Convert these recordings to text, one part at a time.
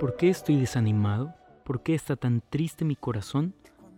¿Por qué estoy desanimado? ¿Por qué está tan triste mi corazón?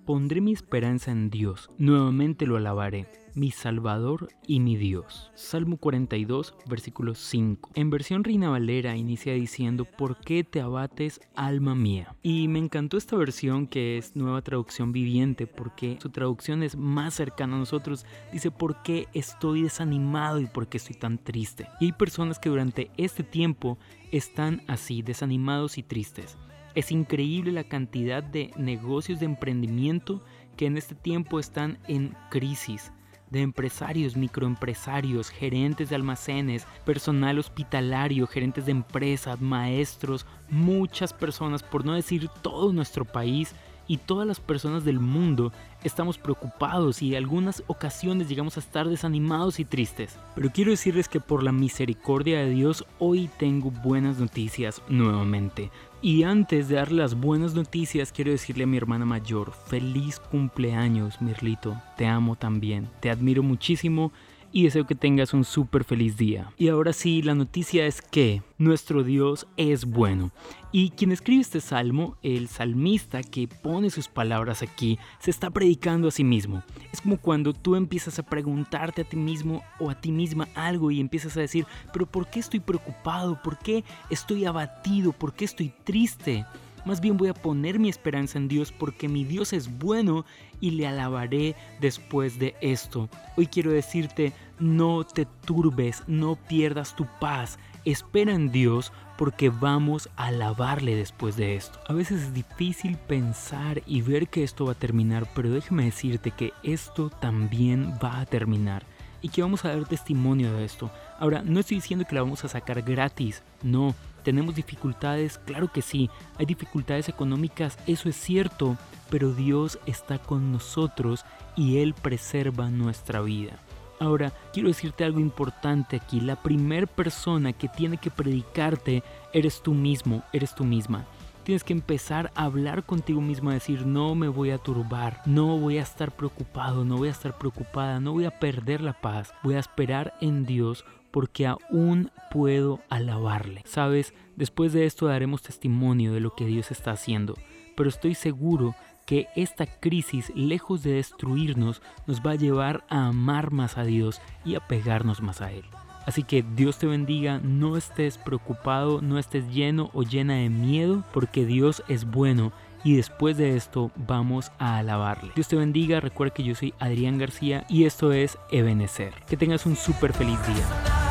Pondré mi esperanza en Dios, nuevamente lo alabaré, mi Salvador y mi Dios. Salmo 42, versículo 5. En versión Reina Valera inicia diciendo, ¿por qué te abates, alma mía? Y me encantó esta versión que es nueva traducción viviente, porque su traducción es más cercana a nosotros. Dice, ¿por qué estoy desanimado y por qué estoy tan triste? Y hay personas que durante este tiempo están así, desanimados y tristes. Es increíble la cantidad de negocios de emprendimiento que en este tiempo están en crisis. De empresarios, microempresarios, gerentes de almacenes, personal hospitalario, gerentes de empresas, maestros, muchas personas, por no decir todo nuestro país, y todas las personas del mundo estamos preocupados y en algunas ocasiones llegamos a estar desanimados y tristes. Pero quiero decirles que por la misericordia de Dios hoy tengo buenas noticias nuevamente. Y antes de dar las buenas noticias, quiero decirle a mi hermana mayor, feliz cumpleaños, Mirlito. Te amo también, te admiro muchísimo y deseo que tengas un súper feliz día. Y ahora sí, la noticia es que nuestro Dios es bueno. Y quien escribe este salmo, el salmista que pone sus palabras aquí, se está predicando a sí mismo. Es como cuando tú empiezas a preguntarte a ti mismo o a ti misma algo y empiezas a decir, pero ¿por qué estoy preocupado? ¿Por qué estoy abatido? ¿Por qué estoy triste? Más bien voy a poner mi esperanza en Dios porque mi Dios es bueno y le alabaré después de esto. Hoy quiero decirte, no te turbes, no pierdas tu paz. Espera en Dios porque vamos a alabarle después de esto. A veces es difícil pensar y ver que esto va a terminar, pero déjame decirte que esto también va a terminar y que vamos a dar testimonio de esto. Ahora, no estoy diciendo que la vamos a sacar gratis, no. ¿Tenemos dificultades? Claro que sí. Hay dificultades económicas, eso es cierto, pero Dios está con nosotros y Él preserva nuestra vida. Ahora, quiero decirte algo importante aquí. La primera persona que tiene que predicarte eres tú mismo, eres tú misma. Tienes que empezar a hablar contigo mismo, a decir, no me voy a turbar, no voy a estar preocupado, no voy a estar preocupada, no voy a perder la paz, voy a esperar en Dios porque aún puedo alabarle. Sabes, después de esto daremos testimonio de lo que Dios está haciendo, pero estoy seguro que esta crisis, lejos de destruirnos, nos va a llevar a amar más a Dios y a pegarnos más a Él. Así que Dios te bendiga, no estés preocupado, no estés lleno o llena de miedo, porque Dios es bueno y después de esto vamos a alabarle. Dios te bendiga, recuerda que yo soy Adrián García y esto es Ebenecer. Que tengas un súper feliz día.